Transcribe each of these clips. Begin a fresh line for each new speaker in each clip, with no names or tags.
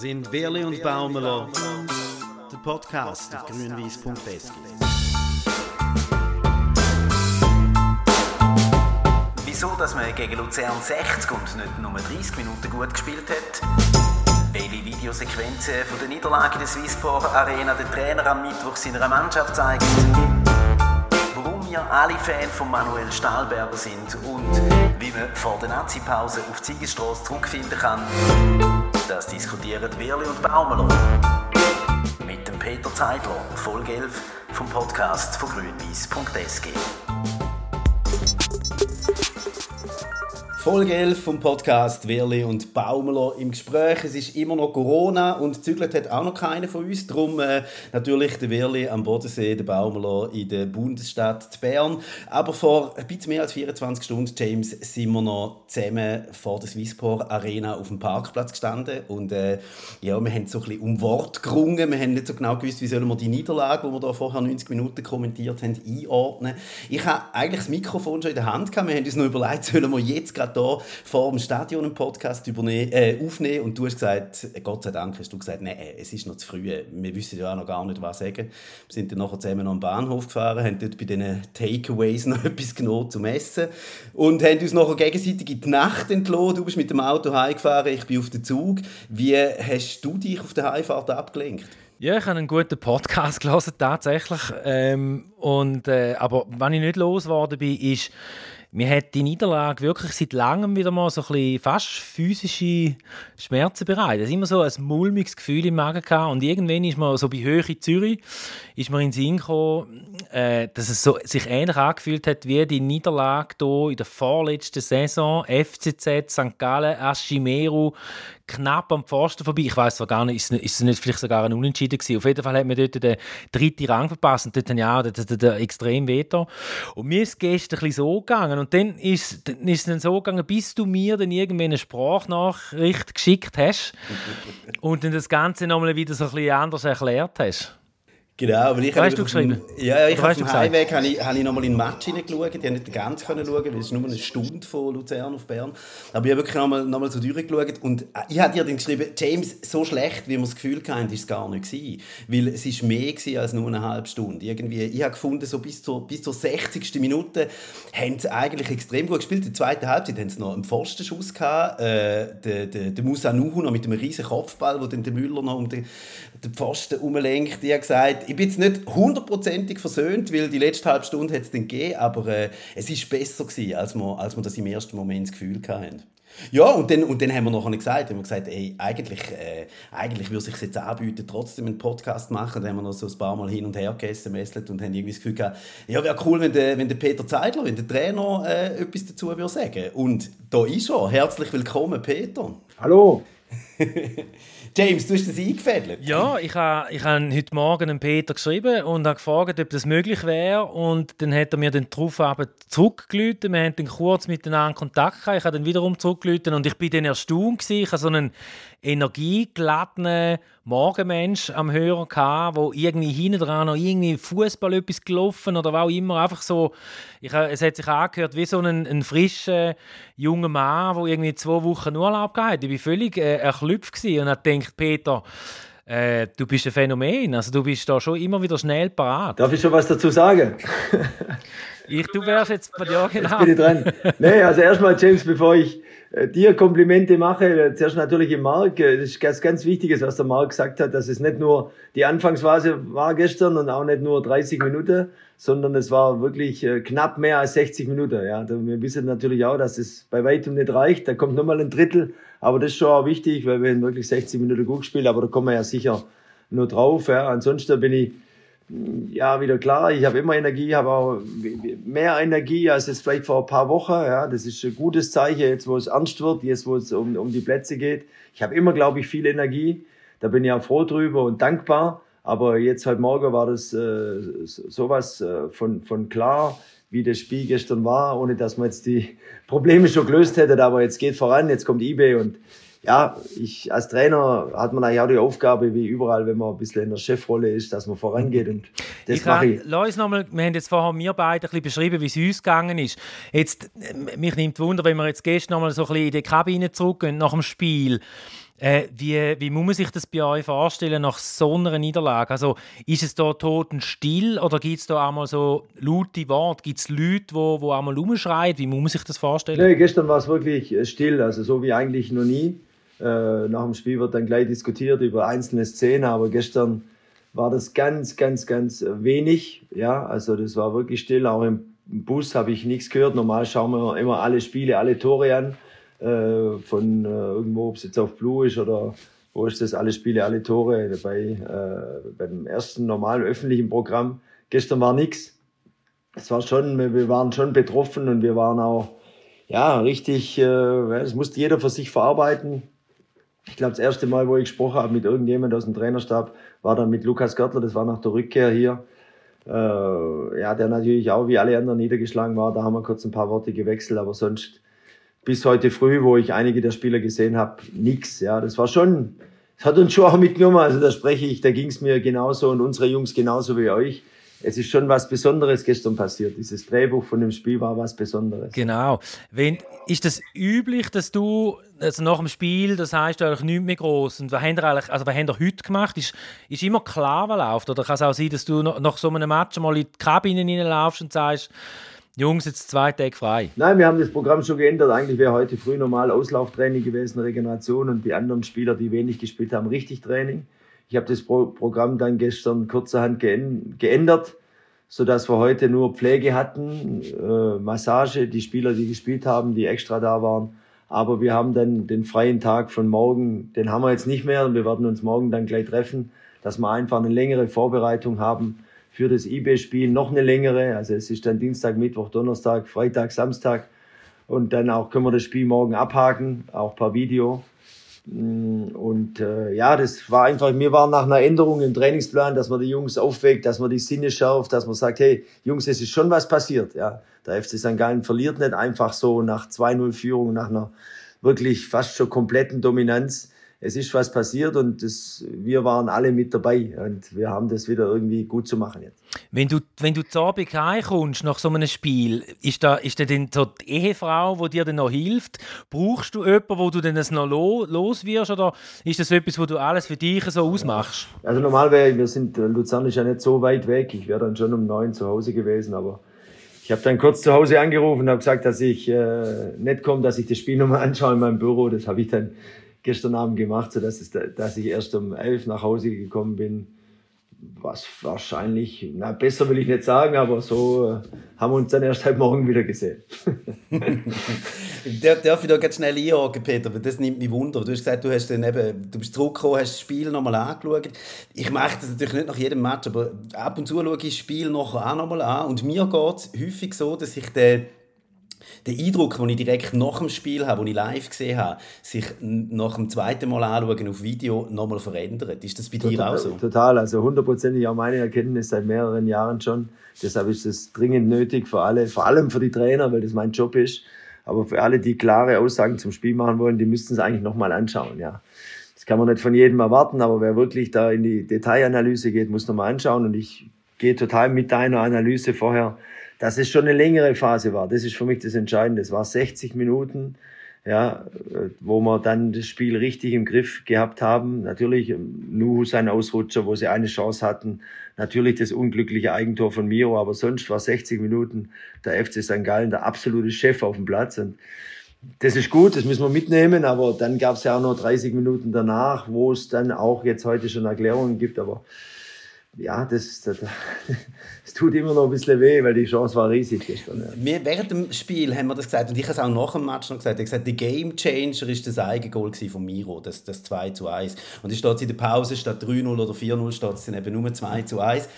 sind Werli und Baumeler, der Podcast auf grünwies.sk. Wieso, dass man gegen Luzern 60 und nicht nur 30 Minuten gut gespielt hat? Welche Videosequenzen von der Niederlage in der Swissport Arena der Trainer am Mittwoch seiner Mannschaft zeigt? Warum wir alle Fan von Manuel Stahlberger sind und wie man vor der Nazi-Pause auf die Siegesstrasse zurückfinden kann? Das diskutieren Wirli und Baumeler. Mit dem Peter Zeidler, Folge 11 vom Podcast von grünwies.sg. Folge 11 vom Podcast Wirli und Baumler im Gespräch. Es ist immer noch Corona und zügelt hat auch noch keiner von uns. Darum äh, natürlich der Wirli am Bodensee, der Baumler in der Bundesstadt Bern. Aber vor ein bisschen mehr als 24 Stunden, James, sind wir noch zusammen vor der Swissport Arena auf dem Parkplatz gestanden. Und äh, ja, wir haben so ein bisschen um Wort gerungen. Wir haben nicht so genau gewusst, wie sollen wir die Niederlage, die wir da vorher 90 Minuten kommentiert haben, einordnen. Ich habe eigentlich das Mikrofon schon in der Hand gehabt. Wir haben uns noch überlegt, sollen wir jetzt gerade hier vor dem Stadion einen Podcast äh, aufnehmen und du hast gesagt, Gott sei Dank hast du gesagt, nein, es ist noch zu früh, wir wissen ja auch noch gar nicht, was sagen. Wir sind dann nachher zusammen am Bahnhof gefahren, haben dort bei diesen Takeaways noch etwas genommen zum Essen und haben uns nachher gegenseitig in die Nacht entlassen. Du bist mit dem Auto heimgefahren, ich bin auf dem Zug. Wie hast du dich auf der Heimfahrt abgelenkt?
Ja, ich habe einen guten Podcast gelesen, tatsächlich. Ähm, und, äh, aber wenn ich nicht losgeworden bin, ist mir hat die Niederlage wirklich seit langem wieder mal so ein bisschen fast physische Schmerzen bereitet. Es immer so ein mulmiges Gefühl im Magen gehabt. und irgendwann ist man so bei Höhe in Zürich, ist man in den Sinn gekommen, äh, dass es so, sich ähnlich angefühlt hat wie die Niederlage hier in der vorletzten Saison, FCZ, St. Gallen, Aschimeru, knapp am Pfosten vorbei. Ich weiß zwar gar nicht, ist, ist es nicht vielleicht sogar ein Unentschieden gewesen. Auf jeden Fall hat man dort den dritten Rang verpasst und dort ja der, der, der extrem weiter. Und mir ist es gestern ein bisschen so gegangen und dann ist, dann ist es dann so gegangen, bis du mir dann irgendwann eine Sprachnachricht geschickt hast und dann das Ganze nochmal wieder so ein bisschen anders erklärt hast.
Genau, aber ich
habe... du geschrieben?
Ja, ich habe auf dem Heimweg habe ich, habe ich nochmal in den Match hineingeschaut. Ich konnte nicht ganz schauen, weil es ist nur eine Stunde von Luzern auf Bern. Aber ich habe wirklich nochmal noch mal so durchgeschaut. Und ich habe dir dann geschrieben, James, so schlecht, wie wir das Gefühl hatten, war es gar nicht. Gewesen. Weil es war mehr als nur eine halbe Stunde. Irgendwie, ich habe gefunden, so bis zur, bis zur 60. Minute haben sie eigentlich extrem gut gespielt. In der zweiten Halbzeit haben sie noch einen Pfostenschuss gehabt. Äh, der, der, der Musa Nuhu noch mit einem riesen Kopfball, wo dann der Müller noch um den, den Pfosten umlenkt. Ich habe gesagt, ich bin jetzt nicht hundertprozentig versöhnt, weil die letzte halbe Stunde hat es dann gegeben, aber äh, es ist besser gewesen, als wir, als wir das im ersten Moment das Gefühl hatten. Ja, und dann, und dann haben wir noch gesagt, haben wir gesagt, ey, eigentlich, äh, eigentlich würde es sich jetzt anbieten, trotzdem einen Podcast machen. Dann haben wir noch so ein paar Mal hin und her gegessen und haben irgendwie das Gefühl gehabt, ja, wäre cool, wenn der, wenn der Peter Zeidler, wenn der Trainer äh, etwas dazu würde sagen. Und da ist er. Herzlich willkommen, Peter.
Hallo.
James, du hast das eingefädelt.
Ja, ich habe ich ha heute Morgen Peter geschrieben und habe gefragt, ob das möglich wäre. Und dann hat er mir den darauf zurückgelüht. Wir haben dann kurz miteinander Kontakt gehabt. Ich habe dann wiederum zurückgelüht und ich bin dann erstaunt. Gewesen. Ich habe so einen energiegeladenen Morgenmensch am Hörer gehabt, wo irgendwie hinten dran noch irgendwie Fußball etwas gelaufen oder was auch immer. Einfach so, ich, es hat sich angehört wie so ein, ein frischer junger Mann, der irgendwie zwei Wochen Urlaub gehabt Ich war völlig äh, erklüpft und habe gedacht, Peter, äh, du bist ein Phänomen. Also du bist da schon immer wieder schnell parat.
Darf ich schon was dazu sagen?
ich, du wärst jetzt bei dir
genau. Jetzt bin ich dran. Nee, also erstmal, James, bevor ich äh, dir Komplimente mache, äh, zuerst natürlich im Marc. Äh, das ist ganz, ganz Wichtiges, was der Marc gesagt hat, dass es nicht nur die Anfangsphase war gestern und auch nicht nur 30 Minuten, sondern es war wirklich knapp mehr als 60 Minuten. Ja, wir wissen natürlich auch, dass es bei weitem nicht reicht. Da kommt nochmal ein Drittel, aber das ist schon auch wichtig, weil wir wirklich 60 Minuten gut gespielt, aber da kommen wir ja sicher nur drauf. Ja. Ansonsten bin ich ja, wieder klar. Ich habe immer Energie, habe auch mehr Energie als es vielleicht vor ein paar Wochen. Ja, das ist ein gutes Zeichen, jetzt wo es ernst wird, jetzt wo es um, um die Plätze geht. Ich habe immer, glaube ich, viel Energie. Da bin ich auch froh drüber und dankbar. Aber jetzt heute Morgen war das äh, sowas äh, von, von klar, wie das Spiel gestern war, ohne dass man jetzt die Probleme schon gelöst hätte. Aber jetzt geht voran, jetzt kommt eBay und ja, ich als Trainer hat man eigentlich auch die Aufgabe, wie überall, wenn man ein bisschen in der Chefrolle ist, dass man vorangeht. Und das ich mache ich.
Lass uns nochmal, wir haben jetzt vorher wir beide ein bisschen beschrieben, wie es uns gegangen ist. Jetzt, mich nimmt Wunder, wenn wir jetzt gestern nochmal so ein bisschen in die Kabine zurückgehen nach dem Spiel. Äh, wie, wie muss man sich das bei euch vorstellen nach so einer Niederlage? Also ist es da totenstill oder gibt es da einmal so laute Worte? Gibt es Leute, die wo, wo einmal rumschreien? Wie muss man sich das vorstellen?
Nee, gestern war es wirklich äh, still, also so wie eigentlich noch nie. Äh, nach dem Spiel wird dann gleich diskutiert über einzelne Szenen, aber gestern war das ganz, ganz, ganz wenig. Ja, also das war wirklich still. Auch im Bus habe ich nichts gehört. Normal schauen wir immer alle Spiele, alle Tore an äh, von äh, irgendwo, ob es jetzt auf Blue ist oder wo ist das, alle Spiele, alle Tore bei, äh, beim ersten normalen öffentlichen Programm. Gestern war nichts. Es war schon, wir waren schon betroffen und wir waren auch, ja, richtig, äh, das musste jeder für sich verarbeiten. Ich glaube, das erste Mal, wo ich gesprochen habe mit irgendjemand aus dem Trainerstab, war dann mit Lukas Görtler, das war nach der Rückkehr hier. Äh, ja, der natürlich auch wie alle anderen niedergeschlagen war. Da haben wir kurz ein paar Worte gewechselt, aber sonst bis heute früh, wo ich einige der Spieler gesehen habe, nix. Ja, das war schon, das hat uns schon auch mitgenommen. Also da spreche ich, da ging es mir genauso und unsere Jungs genauso wie euch. Es ist schon was Besonderes gestern passiert. Dieses Drehbuch von dem Spiel war was Besonderes.
Genau. Wenn, ist das üblich, dass du also nach dem Spiel, das heißt eigentlich nichts mehr groß. Und was habt ihr eigentlich, also was habt ihr heute gemacht? Ist, ist immer klar, was läuft? Oder kann es auch sein, dass du nach so einem Match mal in die Kabine reinlaufst und sagst, Jungs, jetzt zwei Tage frei.
Nein, wir haben das Programm schon geändert. Eigentlich wäre heute früh normal Auslauftraining gewesen, Regeneration und die anderen Spieler, die wenig gespielt haben, richtig Training. Ich habe das Pro Programm dann gestern kurzerhand geändert, sodass wir heute nur Pflege hatten, äh, Massage, die Spieler, die gespielt haben, die extra da waren. Aber wir haben dann den freien Tag von morgen, den haben wir jetzt nicht mehr und wir werden uns morgen dann gleich treffen, dass wir einfach eine längere Vorbereitung haben für das IB-Spiel noch eine längere. Also es ist dann Dienstag, Mittwoch, Donnerstag, Freitag, Samstag. Und dann auch können wir das Spiel morgen abhaken, auch per Video. Mm, und äh, ja, das war einfach, mir war nach einer Änderung im Trainingsplan, dass man die Jungs aufweckt, dass man die Sinne schärft, dass man sagt, hey, Jungs, es ist schon was passiert. Ja, der FC St. Gallen verliert nicht einfach so nach 2-0 Führung, nach einer wirklich fast schon kompletten Dominanz es ist was passiert und das, wir waren alle mit dabei und wir haben das wieder irgendwie gut zu machen jetzt.
Wenn du, wenn du zu Abend heimkommst nach so einem Spiel, ist da, ist da denn so die Ehefrau, die dir dann noch hilft? Brauchst du jemanden, wo du dann noch los wirst oder ist das etwas, wo du alles für dich so ausmachst?
Also normal wäre, wir sind, Luzern ist ja nicht so weit weg, ich wäre dann schon um neun zu Hause gewesen, aber ich habe dann kurz zu Hause angerufen und habe gesagt, dass ich äh, nicht komme, dass ich das Spiel nochmal anschaue in meinem Büro. Das habe ich dann gestern Abend gemacht, so dass, es, dass ich erst um elf nach Hause gekommen bin. Was wahrscheinlich, na besser will ich nicht sagen, aber so äh, haben wir uns dann erst heute Morgen wieder gesehen.
Darf ich da ganz schnell einhaken, Peter, weil das nimmt mich Wunder. Du hast gesagt, du, hast dann eben, du bist zurückgekommen, hast das Spiel nochmal angeschaut. Ich mache das natürlich nicht nach jedem Match, aber ab und zu schaue ich das Spiel nachher auch nochmal an. Und mir geht es häufig so, dass ich den der Eindruck, den ich direkt nach dem Spiel habe, den ich live gesehen habe, sich nach dem zweiten Mal anschauen auf Video nochmal verändert. Ist das bei
total,
dir auch so?
Total, also hundertprozentig auch meine Erkenntnis seit mehreren Jahren schon. Deshalb ist es dringend nötig für alle, vor allem für die Trainer, weil das mein Job ist. Aber für alle, die klare Aussagen zum Spiel machen wollen, die müssten es eigentlich nochmal anschauen, ja. Das kann man nicht von jedem erwarten, aber wer wirklich da in die Detailanalyse geht, muss nochmal anschauen. Und ich gehe total mit deiner Analyse vorher dass es schon eine längere Phase war. Das ist für mich das Entscheidende. Es war 60 Minuten, ja, wo wir dann das Spiel richtig im Griff gehabt haben. Natürlich ähm, Nuhu sein Ausrutscher, wo sie eine Chance hatten. Natürlich das unglückliche Eigentor von Miro, aber sonst war 60 Minuten der FC St. Gallen der absolute Chef auf dem Platz. Und das ist gut, das müssen wir mitnehmen, aber dann gab es ja auch noch 30 Minuten danach, wo es dann auch jetzt heute schon Erklärungen gibt, aber ja, das, das, das, tut immer noch ein bisschen weh, weil die Chance war riesig gestern. Ja.
Wir, während dem Spiel haben wir das gesagt und ich habe es auch nach dem Match noch gesagt. Ich gesagt, der Game Changer ist das Eigengoal von Miro, das, das 2 zu 1. Und es steht in der Pause statt 3-0 oder 4-0 steht es dann eben nur 2 zu 1.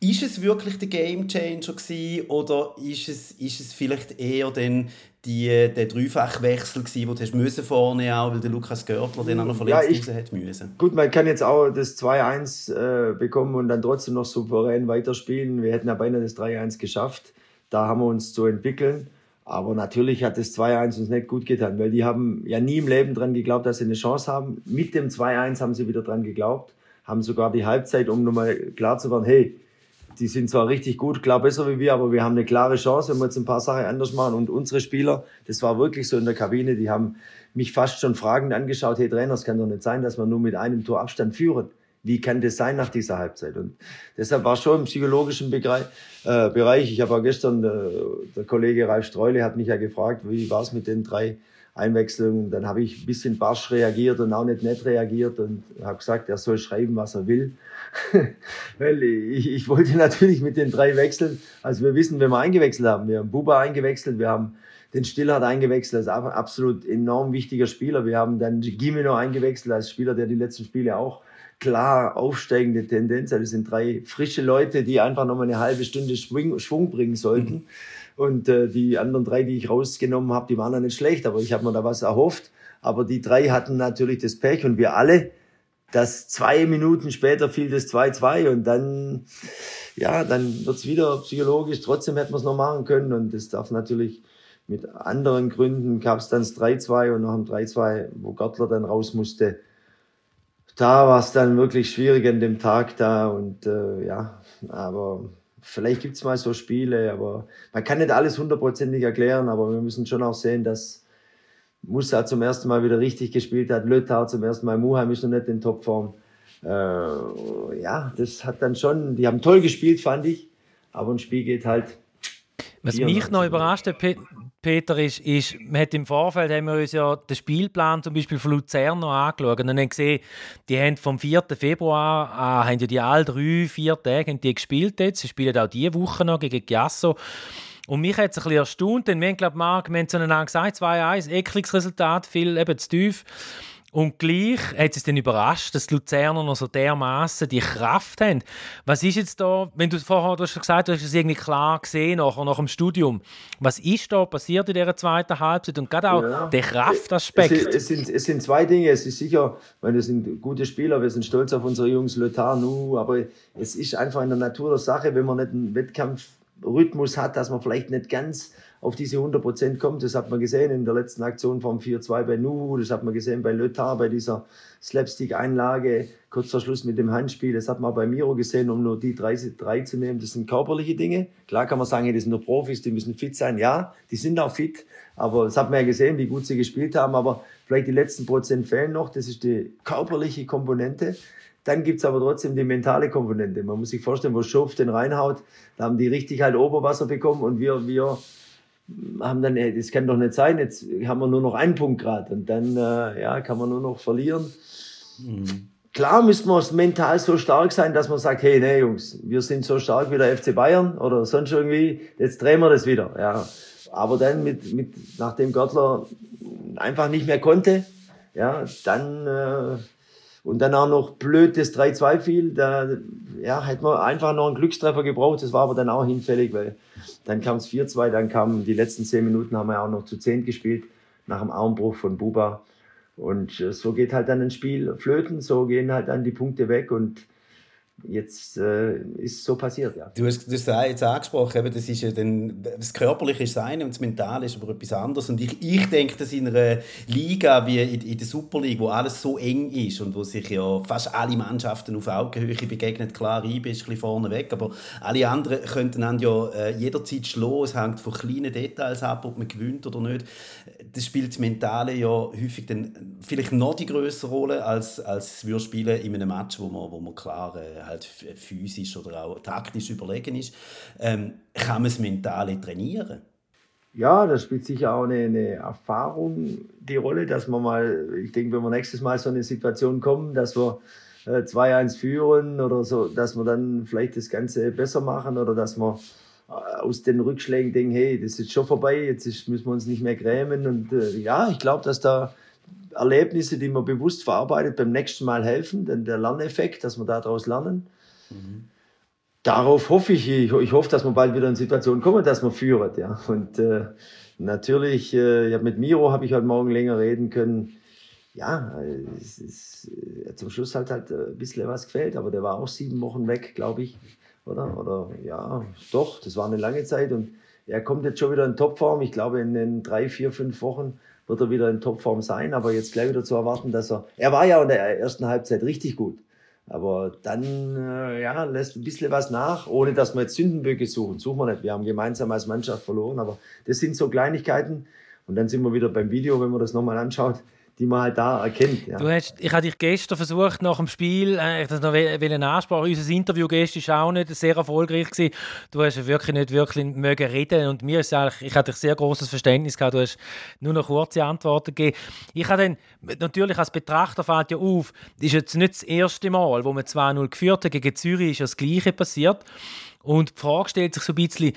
Ist es wirklich der Game Changer gewesen, oder ist es, ist es vielleicht eher den, die, der Dreifachwechsel gewesen, den du hast müssen vorne auch, weil der Lukas Görtler den auch noch verletzt ja, hat müssen?
Gut, man kann jetzt auch das 2-1 äh, bekommen und dann trotzdem noch souverän weiterspielen. Wir hätten ja beinahe das 3-1 geschafft. Da haben wir uns zu entwickeln. Aber natürlich hat das 2-1 uns nicht gut getan, weil die haben ja nie im Leben dran geglaubt, dass sie eine Chance haben. Mit dem 2-1 haben sie wieder dran geglaubt, haben sogar die Halbzeit, um nochmal klar zu werden, hey, die sind zwar richtig gut, klar besser wie wir, aber wir haben eine klare Chance, wenn wir jetzt ein paar Sachen anders machen. Und unsere Spieler, das war wirklich so in der Kabine, die haben mich fast schon fragend angeschaut, hey Trainer, es kann doch nicht sein, dass wir nur mit einem Tor Abstand führen. Wie kann das sein nach dieser Halbzeit? Und deshalb war schon im psychologischen Bereich, äh, Bereich ich habe auch gestern, äh, der Kollege Ralf Streule hat mich ja gefragt, wie war es mit den drei Einwechslungen. Dann habe ich ein bisschen barsch reagiert und auch nicht nett reagiert und habe gesagt, er soll schreiben, was er will. Weil ich, ich wollte natürlich mit den drei wechseln. Also wir wissen, wenn wir eingewechselt haben, wir haben Buba eingewechselt, wir haben den Stillhardt eingewechselt als absolut enorm wichtiger Spieler. Wir haben dann Gimeno eingewechselt als Spieler, der die letzten Spiele auch klar aufsteigende Tendenz. Also das sind drei frische Leute, die einfach noch mal eine halbe Stunde Schwung, Schwung bringen sollten. Mhm. Und äh, die anderen drei, die ich rausgenommen habe, die waren ja nicht schlecht, aber ich habe mir da was erhofft. Aber die drei hatten natürlich das Pech und wir alle, dass zwei Minuten später fiel das 2-2 und dann, ja, dann wird's wieder psychologisch. Trotzdem hätten wir es noch machen können und das darf natürlich mit anderen Gründen gab es dann das 3-2 und nach dem 3-2, wo Gartler dann raus musste, da war es dann wirklich schwierig an dem Tag da und äh, ja, aber vielleicht gibt es mal so Spiele, aber man kann nicht alles hundertprozentig erklären, aber wir müssen schon auch sehen, dass Musa zum ersten Mal wieder richtig gespielt hat, Löthar zum ersten Mal, Muheim ist noch nicht in Topform. Äh, ja, das hat dann schon, die haben toll gespielt, fand ich, aber ein Spiel geht halt.
Was mich noch überrascht hat, Peter, ist, ist, man hat im Vorfeld haben wir uns ja den Spielplan zum Beispiel von Luzern noch angeschaut und haben gesehen, die haben vom 4. Februar an, haben ja die alle drei, vier Tage die gespielt jetzt. Sie spielen auch diese Woche noch gegen Giasso. Und mich hat es ein bisschen erstaunt, denn wir haben, glaube Marc, wir haben zueinander gesagt, 2-1, ekliges Resultat, viel eben zu tief. Und gleich hat es dann überrascht, dass die Luzerner noch so dermaßen die Kraft haben. Was ist jetzt da, wenn du vorher du hast gesagt du hast es irgendwie klar gesehen nachher, nach dem Studium. Was ist da passiert in dieser zweiten Halbzeit und gerade auch ja. der Kraftaspekt?
Es, es, sind, es sind zwei Dinge. Es ist sicher, weil wir sind gute Spieler, wir sind stolz auf unsere Jungs, Lothar, Nu, aber es ist einfach in der Natur der Sache, wenn man nicht einen Wettkampfrhythmus hat, dass man vielleicht nicht ganz auf diese 100 Prozent kommt. Das hat man gesehen in der letzten Aktion vom 4-2 bei Nu, das hat man gesehen bei Lötar, bei dieser Slapstick-Einlage, kurz vor Schluss mit dem Handspiel. Das hat man bei Miro gesehen, um nur die drei, drei zu nehmen. Das sind körperliche Dinge. Klar kann man sagen, das sind nur Profis, die müssen fit sein. Ja, die sind auch fit, aber das hat man ja gesehen, wie gut sie gespielt haben. Aber vielleicht die letzten Prozent fehlen noch. Das ist die körperliche Komponente. Dann gibt's aber trotzdem die mentale Komponente. Man muss sich vorstellen, wo Schof den reinhaut, da haben die richtig halt Oberwasser bekommen und wir, wir haben dann, ey, das kann doch nicht sein, jetzt haben wir nur noch einen Punkt gerade und dann äh, ja, kann man nur noch verlieren. Mhm. Klar müssen wir mental so stark sein, dass man sagt, hey, nee, Jungs, wir sind so stark wie der FC Bayern oder sonst irgendwie, jetzt drehen wir das wieder. Ja. Aber dann mit, mit nachdem Görtler einfach nicht mehr konnte, ja, dann äh, und dann auch noch blöd das 3-2 fiel, da ja, hätte man einfach noch einen Glückstreffer gebraucht, das war aber dann auch hinfällig, weil dann kam es 4-2, dann kamen die letzten zehn Minuten, haben wir auch noch zu 10 gespielt, nach dem Armbruch von Buba. Und äh, so geht halt dann ein Spiel flöten, so gehen halt dann die Punkte weg und jetzt äh, ist so passiert, ja.
Du hast das jetzt angesprochen, eben, das ist ja dann, das Körperliche ist das und das Mentale ist aber etwas anderes. Und ich, ich denke, dass in einer Liga wie in, in der Super League, wo alles so eng ist und wo sich ja fast alle Mannschaften auf Augenhöhe begegnen, klar, IB ist ein bisschen vorne weg, aber alle anderen könnten dann ja äh, jederzeit schlagen. Es hängt von kleinen Details ab, ob man gewinnt oder nicht. Das spielt das Mentale ja häufig dann vielleicht noch die größere Rolle, als, als wir spielen in einem Match, wo man, wo man klar äh, halt physisch oder auch taktisch überlegen ist, ähm, kann man es mental trainieren?
Ja, das spielt sicher auch eine, eine, Erfahrung die Rolle, dass man mal, ich denke, wenn wir nächstes Mal so eine Situation kommen, dass wir äh, 2-1 führen oder so, dass wir dann vielleicht das Ganze besser machen oder dass wir äh, aus den Rückschlägen denken, hey, das ist schon vorbei, jetzt ist, müssen wir uns nicht mehr grämen. Und äh, ja, ich glaube, dass da Erlebnisse, die man bewusst verarbeitet, beim nächsten Mal helfen, denn der Lerneffekt, dass wir daraus lernen. Mhm. Darauf hoffe ich, ich, ich, hoffe, dass wir bald wieder in Situationen kommen, dass wir führen. Ja. Und äh, natürlich, äh, ja, mit Miro habe ich heute Morgen länger reden können. Ja, es ist äh, zum Schluss halt halt ein bisschen was gefällt, aber der war auch sieben Wochen weg, glaube ich. Oder? Oder ja, doch, das war eine lange Zeit und er kommt jetzt schon wieder in Topform. Ich glaube, in den drei, vier, fünf Wochen wird er wieder in Topform sein, aber jetzt gleich wieder zu erwarten, dass er, er war ja in der ersten Halbzeit richtig gut. Aber dann äh, ja, lässt ein bisschen was nach, ohne dass wir jetzt Sündenböcke suchen. Suchen wir nicht. Wir haben gemeinsam als Mannschaft verloren, aber das sind so Kleinigkeiten. Und dann sind wir wieder beim Video, wenn man das nochmal anschaut die man halt da erkennt. Ja.
Du hast, ich habe dich gestern versucht, nach dem Spiel, äh, das noch einen Anspruch, unser Interview gestern war auch nicht sehr erfolgreich. Gewesen. Du hast wirklich nicht wirklich mögen reden und mir ist eigentlich, ich hatte sehr großes Verständnis gehabt, du hast nur noch kurze Antworten gegeben. Ich habe dann, natürlich als Betrachter fällt ja auf, das ist jetzt nicht das erste Mal, wo man 2-0 geführt hat, gegen Zürich ist das Gleiche passiert. Und die Frage stellt sich so ein bisschen,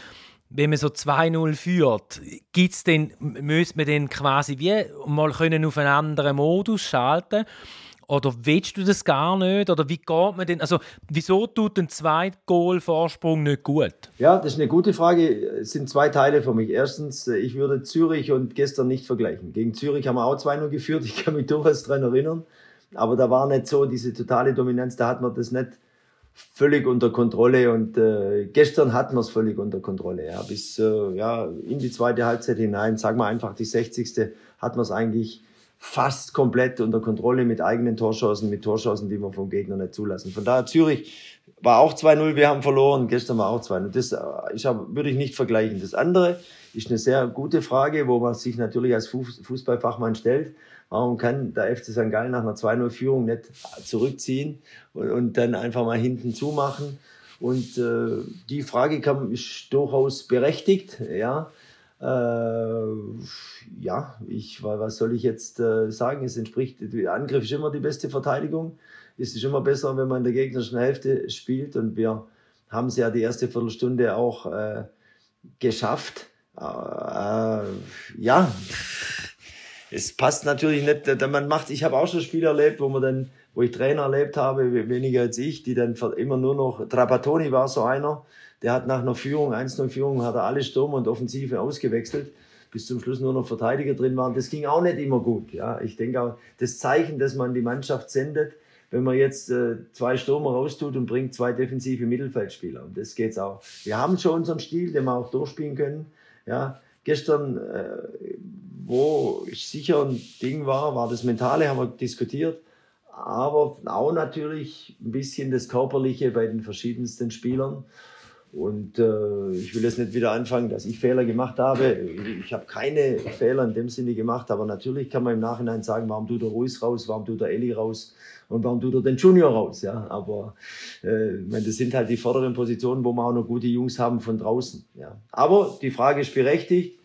wenn man so 2-0 führt, gibt's denn, müsste man dann quasi wie mal können auf einen anderen Modus schalten oder willst du das gar nicht? Oder wie geht man denn? Also, wieso tut ein Zweit-Goal-Vorsprung nicht gut?
Ja, das ist eine gute Frage. Es sind zwei Teile für mich. Erstens, ich würde Zürich und gestern nicht vergleichen. Gegen Zürich haben wir auch 2-0 geführt. Ich kann mich durchaus daran erinnern. Aber da war nicht so diese totale Dominanz. Da hat man das nicht völlig unter Kontrolle und äh, gestern hatten wir es völlig unter Kontrolle. Ja, bis äh, ja, in die zweite Halbzeit hinein, sagen wir einfach die 60. hatten wir es eigentlich fast komplett unter Kontrolle mit eigenen Torschancen, mit Torschancen, die wir vom Gegner nicht zulassen. Von daher Zürich war auch 2-0, wir haben verloren, gestern war auch 2-0. Das äh, ich hab, würde ich nicht vergleichen. Das andere ist eine sehr gute Frage, wo man sich natürlich als Fußballfachmann stellt. Warum kann der FC St. Gallen nach einer 2-0-Führung nicht zurückziehen und, und, dann einfach mal hinten zumachen? Und äh, die Frage kam, ist durchaus berechtigt. Ja, äh, ja ich, was soll ich jetzt äh, sagen? Es entspricht, der Angriff ist immer die beste Verteidigung. Es ist immer besser, wenn man in der gegnerischen Hälfte spielt. Und wir haben es ja die erste Viertelstunde auch äh, geschafft. Äh, ja, es passt natürlich nicht, man macht, ich habe auch schon Spiele erlebt, wo man dann, wo ich Trainer erlebt habe, weniger als ich, die dann immer nur noch, Trapattoni war so einer, der hat nach einer Führung, 1-0 Führung, hat er alle Sturm und Offensive ausgewechselt, bis zum Schluss nur noch Verteidiger drin waren. Das ging auch nicht immer gut. Ja, ich denke auch, das Zeichen, das man die Mannschaft sendet, wenn man jetzt äh, zwei Stürmer raustut und bringt zwei defensive Mittelfeldspieler. Und das geht's auch. Wir haben schon unseren Stil, den wir auch durchspielen können. Ja, gestern äh, wo sicher ein Ding war, war das Mentale, haben wir diskutiert, aber auch natürlich ein bisschen das Körperliche bei den verschiedensten Spielern. Und äh, ich will jetzt nicht wieder anfangen, dass ich Fehler gemacht habe. Ich habe keine Fehler in dem Sinne gemacht, aber natürlich kann man im Nachhinein sagen, warum tut der Ruiz raus, warum tut der Eli raus und warum tut er den Junior raus. Ja? Aber äh, das sind halt die vorderen Positionen, wo wir auch noch gute Jungs haben von draußen. Ja? Aber die Frage ist berechtigt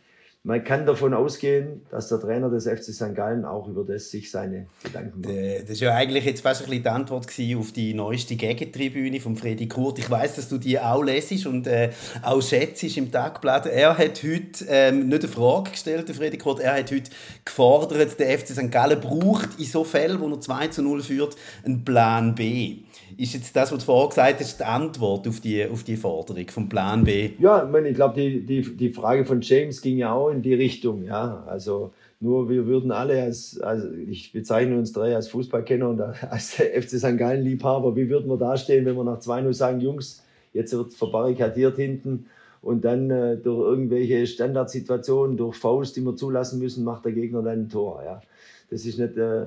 man kann davon ausgehen, dass der Trainer des FC St. Gallen auch über das sich seine Gedanken macht.
Das ist ja eigentlich jetzt fast ein bisschen die Antwort auf die neueste Gegentribüne von Freddy Kurt. Ich weiß, dass du die auch lesest und äh, auch schätzt im Tagblatt. Er hat heute ähm, nicht eine Frage gestellt, Freddy Kurt, er hat heute gefordert, der FC St. Gallen braucht in so Fällen, wo er 2 zu 0 führt, einen Plan B. Ist jetzt das, was du vorher gesagt hast, die Antwort auf die, auf die Forderung vom Plan B?
Ja, ich, meine, ich glaube, die, die, die Frage von James ging ja auch in die Richtung. Ja? Also nur wir würden alle als, also ich bezeichne uns drei als Fußballkenner und als FC St. Gallen-Liebhaber, wie würden wir dastehen, wenn wir nach 2-0 sagen, Jungs, jetzt wird verbarrikadiert hinten und dann äh, durch irgendwelche Standardsituationen, durch Faust, die wir zulassen müssen, macht der Gegner dann ein Tor. Ja? Das ist nicht... Äh,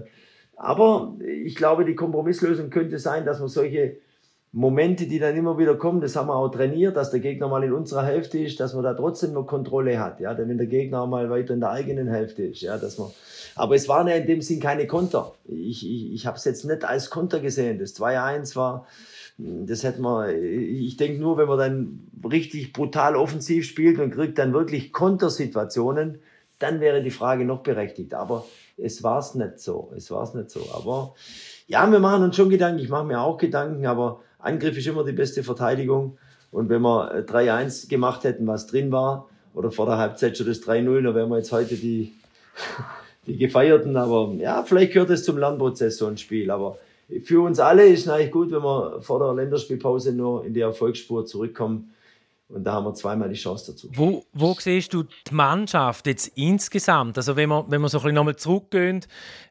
aber ich glaube, die Kompromisslösung könnte sein, dass man solche Momente, die dann immer wieder kommen, das haben wir auch trainiert, dass der Gegner mal in unserer Hälfte ist, dass man da trotzdem noch Kontrolle hat, ja, denn wenn der Gegner mal weiter in der eigenen Hälfte ist, ja, dass man, aber es waren ja in dem Sinn keine Konter. Ich, ich, ich habe es jetzt nicht als Konter gesehen. Das 2-1 war, das hätte man, ich denke nur, wenn man dann richtig brutal offensiv spielt und kriegt dann wirklich Kontersituationen, dann wäre die Frage noch berechtigt. Aber es war es nicht so. Es war es nicht so. Aber ja, wir machen uns schon Gedanken. Ich mache mir auch Gedanken, aber Angriff ist immer die beste Verteidigung. Und wenn wir 3-1 gemacht hätten, was drin war, oder vor der Halbzeit schon das 3-0, dann wären wir jetzt heute die, die Gefeierten. Aber ja, vielleicht gehört es zum Lernprozess, so ein Spiel. Aber für uns alle ist es eigentlich gut, wenn wir vor der Länderspielpause nur in die Erfolgsspur zurückkommen. Und da haben wir zweimal die Chance dazu.
Wo, wo siehst du die Mannschaft jetzt insgesamt? Also wenn wir, wenn wir so ein bisschen nochmal zurückgehen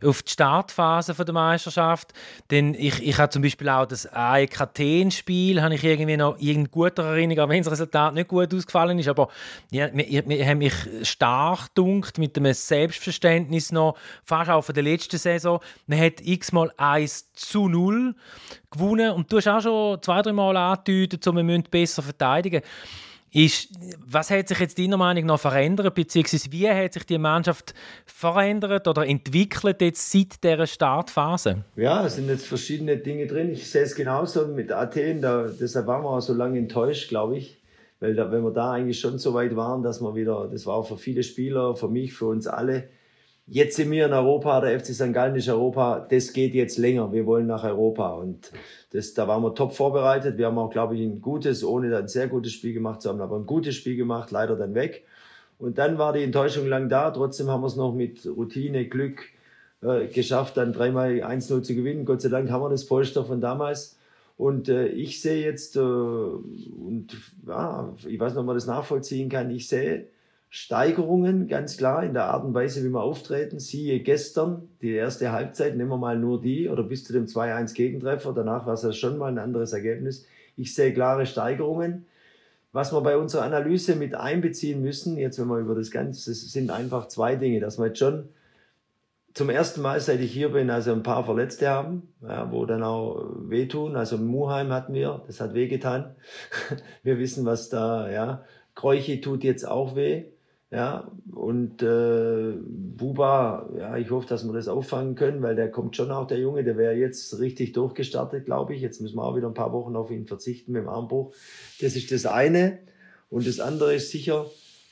auf die Startphase der Meisterschaft, denn ich, ich habe zum Beispiel auch das AEK Athen-Spiel, habe ich irgendwie noch in guter Erinnerung, auch wenn das Resultat nicht gut ausgefallen ist, aber ja, wir, wir haben mich stark dunkt mit dem Selbstverständnis noch, fast auch von der letzten Saison. Man hat x-mal 1 zu 0 gewonnen und du hast auch schon zwei, drei Mal angedeutet, so, wir müssen besser verteidigen. Ist, was hat sich jetzt deiner Meinung nach verändert, beziehungsweise wie hat sich die Mannschaft verändert oder entwickelt jetzt seit dieser Startphase?
Ja, es sind jetzt verschiedene Dinge drin. Ich sehe es genauso mit Athen, da, deshalb waren wir auch so lange enttäuscht, glaube ich. Weil da, wenn wir da eigentlich schon so weit waren, dass wir wieder, das war auch für viele Spieler, für mich, für uns alle, jetzt sind wir in Europa, der FC St. Gallen ist Europa, das geht jetzt länger, wir wollen nach Europa und das, da waren wir top vorbereitet. Wir haben auch, glaube ich, ein gutes, ohne ein sehr gutes Spiel gemacht zu haben, aber ein gutes Spiel gemacht, leider dann weg. Und dann war die Enttäuschung lang da. Trotzdem haben wir es noch mit Routine, Glück äh, geschafft, dann dreimal 1-0 zu gewinnen. Gott sei Dank haben wir das Polster von damals. Und äh, ich sehe jetzt, äh, und ja, ich weiß nicht, ob man das nachvollziehen kann, ich sehe Steigerungen, ganz klar, in der Art und Weise, wie wir auftreten. Siehe gestern, die erste Halbzeit, nehmen wir mal nur die, oder bis zu dem 2-1 Gegentreffer, danach war es ja schon mal ein anderes Ergebnis. Ich sehe klare Steigerungen. Was wir bei unserer Analyse mit einbeziehen müssen, jetzt wenn wir über das Ganze, das sind einfach zwei Dinge, dass wir jetzt schon zum ersten Mal, seit ich hier bin, also ein paar Verletzte haben, ja, wo dann auch wehtun. Also Muheim hatten wir, das hat wehgetan. Wir wissen, was da, ja. Kräuche tut jetzt auch weh. Ja, und äh, Buba, ja, ich hoffe, dass wir das auffangen können, weil der kommt schon auch, der Junge, der wäre jetzt richtig durchgestartet, glaube ich. Jetzt müssen wir auch wieder ein paar Wochen auf ihn verzichten mit dem Armbruch. Das ist das eine. Und das andere ist sicher,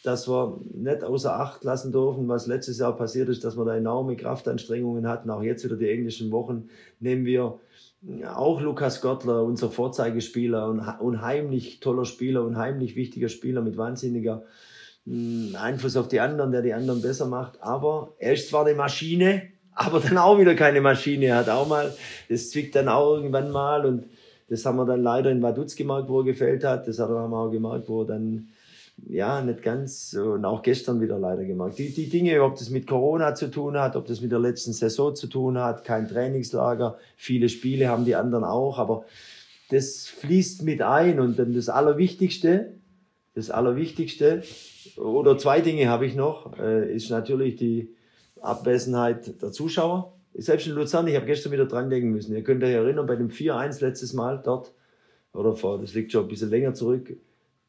dass wir nicht außer Acht lassen dürfen, was letztes Jahr passiert ist, dass wir da enorme Kraftanstrengungen hatten. Auch jetzt wieder die englischen Wochen nehmen wir auch Lukas Gottler, unser Vorzeigespieler, unheimlich toller Spieler, unheimlich wichtiger Spieler mit wahnsinniger Einfluss auf die anderen, der die anderen besser macht. Aber er ist zwar eine Maschine, aber dann auch wieder keine Maschine. Er hat auch mal, das zwickt dann auch irgendwann mal und das haben wir dann leider in Vaduz gemerkt, wo er gefällt hat. Das haben wir auch gemerkt, wo er dann ja, nicht ganz, und auch gestern wieder leider gemerkt. Die, die Dinge, ob das mit Corona zu tun hat, ob das mit der letzten Saison zu tun hat, kein Trainingslager, viele Spiele haben die anderen auch, aber das fließt mit ein und dann das Allerwichtigste, das Allerwichtigste, oder zwei Dinge habe ich noch, äh, ist natürlich die Abwesenheit der Zuschauer. Selbst in Luzern, ich habe gestern wieder dran denken müssen. Ihr könnt euch erinnern, bei dem 4-1 letztes Mal dort, oder vor, das liegt schon ein bisschen länger zurück,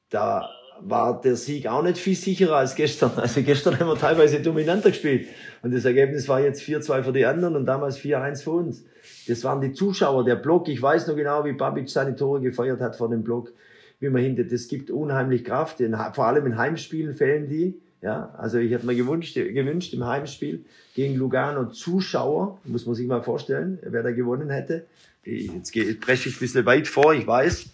da war der Sieg auch nicht viel sicherer als gestern. Also gestern haben wir teilweise dominanter gespielt. Und das Ergebnis war jetzt 4-2 für die anderen und damals 4-1 für uns. Das waren die Zuschauer, der Block. Ich weiß noch genau, wie Babic seine Tore gefeiert hat vor dem Block wie man hinter, das gibt unheimlich Kraft, in, vor allem in Heimspielen fällen die. Ja, also ich hätte mir gewünscht, gewünscht im Heimspiel gegen Lugano Zuschauer, muss man sich mal vorstellen, wer da gewonnen hätte. Jetzt presche ich ein bisschen weit vor, ich weiß.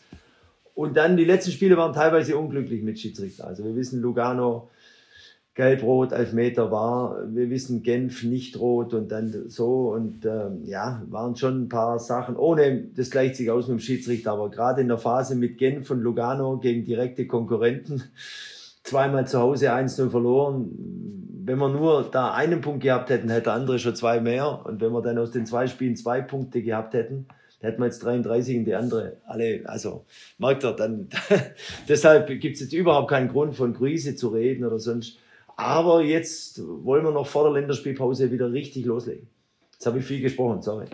Und dann die letzten Spiele waren teilweise unglücklich mit Schiedsrichter. Also wir wissen, Lugano Gelb-Rot, Elfmeter war. Wir wissen Genf nicht rot und dann so. Und ähm, ja, waren schon ein paar Sachen, ohne das gleicht sich aus mit dem Schiedsrichter, aber gerade in der Phase mit Genf und Lugano gegen direkte Konkurrenten, zweimal zu Hause 1-0 verloren. Wenn wir nur da einen Punkt gehabt hätten, hätte der andere schon zwei mehr. Und wenn wir dann aus den zwei Spielen zwei Punkte gehabt hätten, hätten wir jetzt 33 und die andere alle, also merkt ihr, dann deshalb gibt es jetzt überhaupt keinen Grund von Krise zu reden oder sonst. Aber jetzt wollen wir noch vor der Länderspielpause wieder richtig loslegen. Jetzt habe ich viel gesprochen, sorry.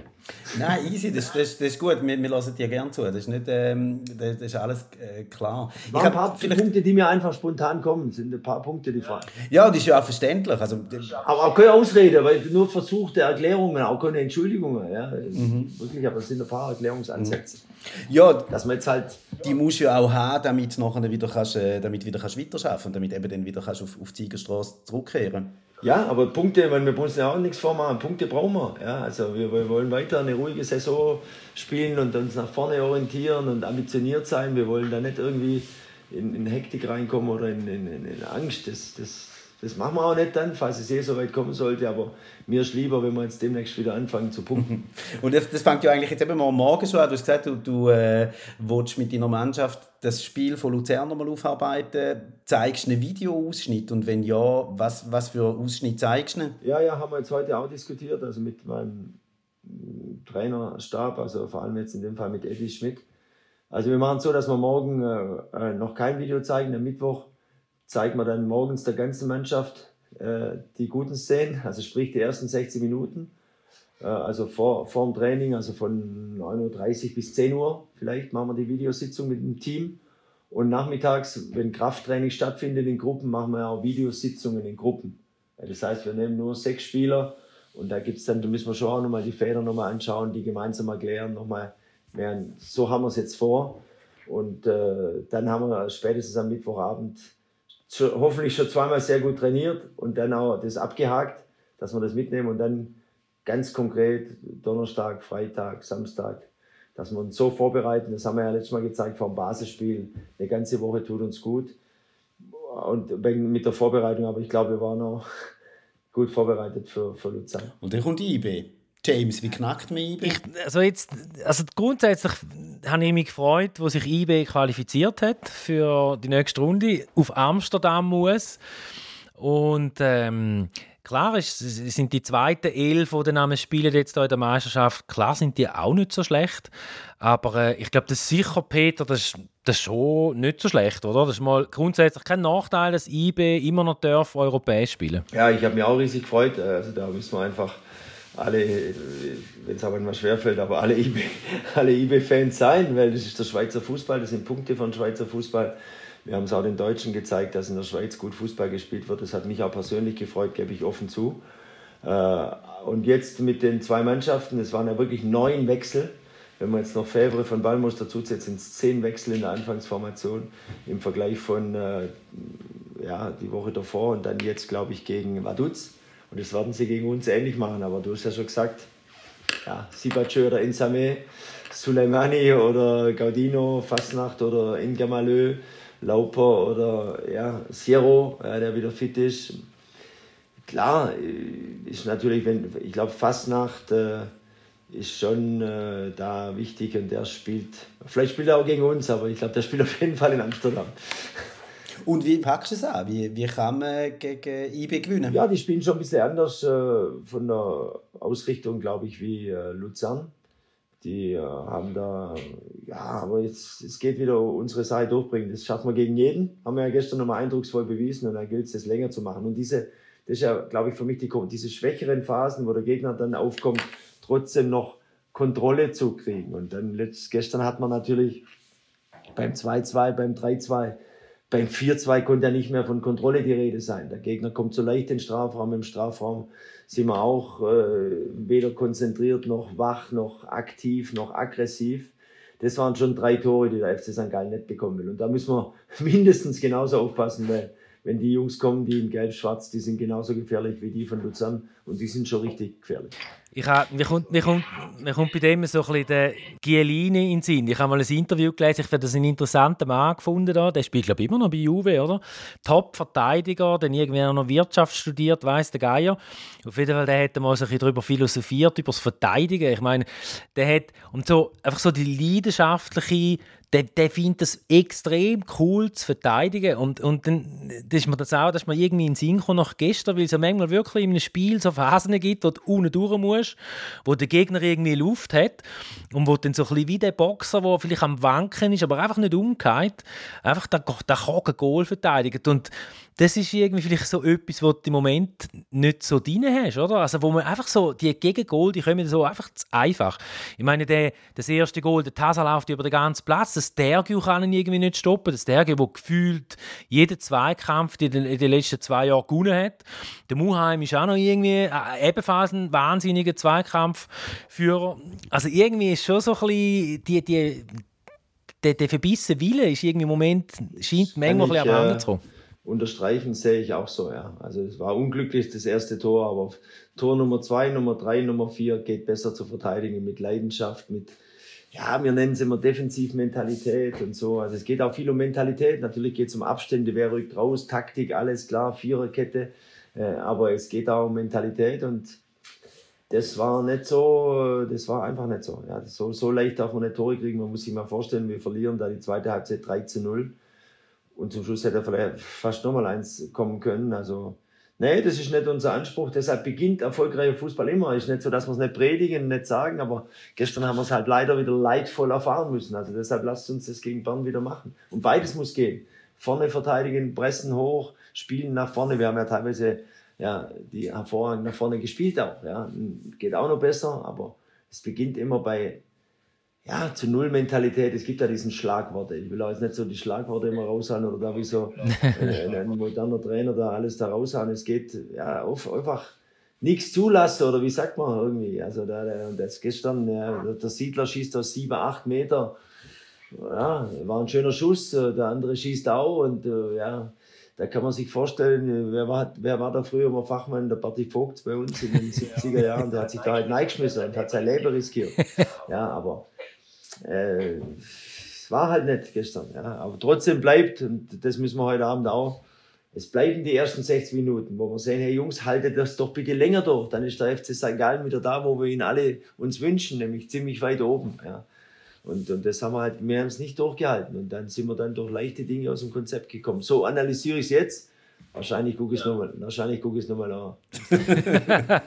Nein, easy, das, das, das ist gut. Wir, wir lassen dir gerne zu. Das ist, nicht, ähm, das, das, ist alles äh, klar.
Ich ein paar. Punkte, die mir einfach spontan kommen, sind ein paar Punkte, die fragen.
Ja, das ist ja auch verständlich. Also,
aber auch keine Ausrede, weil nur versuchte Erklärungen, auch keine Entschuldigungen. Ja. Mhm. Wirklich, aber es sind ein paar Erklärungsansätze. Mhm.
Ja, dass man jetzt halt, die musst du ja auch haben, damit du nachher wieder kannst, äh, damit wieder kannst weiterarbeiten und damit eben dann wieder kannst auf, auf die Siegerstraße zurückkehren
ja, aber Punkte, weil wir müssen ja auch nichts vormachen. Punkte brauchen wir. Ja, also wir, wir, wollen weiter eine ruhige Saison spielen und uns nach vorne orientieren und ambitioniert sein. Wir wollen da nicht irgendwie in, in Hektik reinkommen oder in, in, in Angst. Das, das, das machen wir auch nicht dann, falls es eh so weit kommen sollte. Aber mir ist lieber, wenn wir jetzt demnächst wieder anfangen zu pumpen.
Und das, das fängt ja eigentlich jetzt eben mal morgen schon an. Du hast gesagt, du, du äh, willst mit deiner Mannschaft das Spiel von Luzern mal aufarbeiten. Zeigst du einen Videoausschnitt? Und wenn ja, was, was für Ausschnitt zeigst du?
Ja, ja, haben wir jetzt heute auch diskutiert, also mit meinem Trainerstab, also vor allem jetzt in dem Fall mit Eddie Schmidt. Also wir machen es so, dass wir morgen äh, äh, noch kein Video zeigen. Am Mittwoch zeigen wir dann morgens der ganzen Mannschaft äh, die guten Szenen, also sprich die ersten 60 Minuten. Äh, also vor, vor dem Training, also von 9.30 Uhr bis 10 Uhr vielleicht machen wir die Videositzung mit dem Team. Und nachmittags, wenn Krafttraining stattfindet in Gruppen, machen wir auch Videositzungen in Gruppen. Das heißt, wir nehmen nur sechs Spieler und da gibt's dann, da müssen wir schon auch nochmal die Fehler nochmal anschauen, die gemeinsam erklären, nochmal. So haben wir es jetzt vor. Und äh, dann haben wir spätestens am Mittwochabend hoffentlich schon zweimal sehr gut trainiert und dann auch das abgehakt, dass wir das mitnehmen und dann ganz konkret Donnerstag, Freitag, Samstag, dass wir uns so vorbereiten. Das haben wir ja letztes Mal gezeigt vor dem Basisspiel. Eine ganze Woche tut uns gut. Und mit der Vorbereitung, aber ich glaube, wir waren auch gut vorbereitet für, für Luzern.
Und dann kommt IB. James, wie knackt man IB? Ich,
also jetzt, also grundsätzlich habe ich mich gefreut, wo sich IB qualifiziert hat für die nächste Runde auf Amsterdam muss. Und ähm, Klar ist, sind die zweiten elf, die dann spielen jetzt hier in der Meisterschaft, klar sind die auch nicht so schlecht. Aber äh, ich glaube, das ist sicher, Peter, das ist, das ist schon nicht so schlecht, oder? Das ist mal grundsätzlich kein Nachteil, dass IB immer noch darf europäisch spielen.
Ja, ich habe mich auch riesig gefreut. Also da müssen wir einfach alle, wenn es aber immer schwerfällt, aber alle IB, alle IB-Fans sein, weil das ist der Schweizer Fußball, das sind Punkte von Schweizer Fußball. Wir haben es auch den Deutschen gezeigt, dass in der Schweiz gut Fußball gespielt wird. Das hat mich auch persönlich gefreut, gebe ich offen zu. Äh, und jetzt mit den zwei Mannschaften, es waren ja wirklich neun Wechsel. Wenn man jetzt noch Fevre von Balmos dazusetzt, sind es zehn Wechsel in der Anfangsformation im Vergleich von äh, ja, die Woche davor und dann jetzt, glaube ich, gegen Vaduz. Und das werden sie gegen uns ähnlich machen. Aber du hast ja schon gesagt, ja, Sibachö oder Insame, Suleimani oder Gaudino, Fasnacht oder Ingamalö Lauper oder ja, Zero, ja, der wieder fit ist. Klar, äh, ist natürlich, wenn, ich glaube, Fastnacht äh, ist schon äh, da wichtig und der spielt, vielleicht spielt er auch gegen uns, aber ich glaube, der spielt auf jeden Fall in Amsterdam.
Und wie packst du es an? Wie, wie kann man gegen IB gewinnen?
Ja, die spielen schon ein bisschen anders äh, von der Ausrichtung, glaube ich, wie äh, Luzern. Die äh, haben da, ja, aber jetzt, es geht wieder unsere Sache durchbringen. Das schaffen wir gegen jeden. Haben wir ja gestern nochmal eindrucksvoll bewiesen und dann gilt es, das länger zu machen. Und diese, das ist ja, glaube ich, für mich die, diese schwächeren Phasen, wo der Gegner dann aufkommt, trotzdem noch Kontrolle zu kriegen. Und dann letzt, gestern hat man natürlich beim 2-2, beim 3-2, beim 4-2 konnte ja nicht mehr von Kontrolle die Rede sein. Der Gegner kommt so leicht in den Strafraum. Im Strafraum sind wir auch äh, weder konzentriert noch wach noch aktiv noch aggressiv. Das waren schon drei Tore, die der FC St. Gallen nicht bekommen will. Und da müssen wir mindestens genauso aufpassen, weil wenn die Jungs kommen, die in Gelb-Schwarz, die sind genauso gefährlich wie die von Luzern und die sind schon richtig gefährlich.
Ich hab, mir, kommt, mir, kommt, mir kommt bei dem so ein bisschen der Gielini in den Sinn. Ich habe mal ein Interview gelesen, ich habe das einen interessanten Mann gefunden. Da. Der spielt, glaube ich, immer noch bei Juve, oder? Top-Verteidiger, der irgendwie noch Wirtschaft studiert, weiß der Geier. Auf jeden Fall, der hat mal so ein bisschen darüber philosophiert, über das Verteidigen. Ich meine, der hat, und so, einfach so die leidenschaftliche der, der findet es extrem cool zu verteidigen. Und, und dann das ist mir das auch, dass man irgendwie in den Sinn kommt nach gestern, weil es ja manchmal wirklich in einem Spiel so Phasen gibt, wo du unten durch musst, wo der Gegner irgendwie Luft hat und wo dann so ein bisschen wie der Boxer, der vielleicht am Wanken ist, aber einfach nicht umgeht, einfach der kann ein Goal verteidigt. Und das ist irgendwie vielleicht so etwas, was du im Moment nicht so drin hast, oder? Also wo man einfach so, die Gegengol, die kommen so einfach zu einfach. Ich meine, der, das erste Goal, der Tasa läuft über den ganzen Platz, das Dergiu kann ihn irgendwie nicht stoppen, das Dergiu, der gefühlt jeden Zweikampf in den, in den letzten zwei Jahren gewonnen hat. Der Muheim ist auch noch irgendwie äh, ebenfalls ein wahnsinniger Zweikampfführer. Also irgendwie ist schon so ein bisschen die, die der, der verbissene Wille ist irgendwie im Moment, scheint manchmal ein bisschen am Hang zu kommen
unterstreichen, sehe ich auch so, ja. Also es war unglücklich das erste Tor, aber Tor Nummer zwei, Nummer drei, Nummer vier geht besser zu verteidigen mit Leidenschaft, mit, ja, wir nennen es immer Defensivmentalität und so. Also es geht auch viel um Mentalität. Natürlich geht es um Abstände, wer rückt raus, Taktik, alles klar, Viererkette. Äh, aber es geht auch um Mentalität und das war nicht so, das war einfach nicht so. Ja, so, so leicht darf man nicht Tore kriegen. Man muss sich mal vorstellen, wir verlieren da die zweite Halbzeit 3 zu 0. Und zum Schluss hätte er vielleicht fast nochmal eins kommen können. Also, nee, das ist nicht unser Anspruch. Deshalb beginnt erfolgreicher Fußball immer. Ist nicht so, dass wir es nicht predigen, nicht sagen, aber gestern haben wir es halt leider wieder leidvoll erfahren müssen. Also deshalb lasst uns das gegen Bern wieder machen. Und beides muss gehen. Vorne verteidigen, pressen hoch, spielen nach vorne. Wir haben ja teilweise ja, die hervorragend nach vorne gespielt auch. Ja. Geht auch noch besser, aber es beginnt immer bei ja, zu Null-Mentalität. Es gibt ja diesen Schlagworte. Ich will auch jetzt nicht so die Schlagworte immer raushauen oder da wie so ein, ein moderner Trainer da alles da raushauen. Es geht ja auf, einfach nichts zulassen oder wie sagt man irgendwie. Also da, das gestern, ja, der Siedler schießt aus sieben, acht Meter. Ja, war ein schöner Schuss. Der andere schießt auch und ja, da kann man sich vorstellen, wer war, wer war da früher mal Fachmann, der Berti Vogt bei uns in den 70er Jahren, der hat sich da halt reingeschmissen und hat sein Leben riskiert. Ja, aber äh, war halt nicht gestern. Ja. Aber trotzdem bleibt, und das müssen wir heute Abend auch, es bleiben die ersten 60 Minuten, wo wir sehen, hey Jungs, haltet das doch bitte länger durch. Dann ist der FC St. Gallen wieder da, wo wir ihn alle uns wünschen, nämlich ziemlich weit oben. Ja. Und, und das haben wir halt, wir haben es nicht durchgehalten. Und dann sind wir dann durch leichte Dinge aus dem Konzept gekommen. So analysiere ich es jetzt. Wahrscheinlich gucke ich es ja. nochmal wahrscheinlich gucke ich es nochmal an.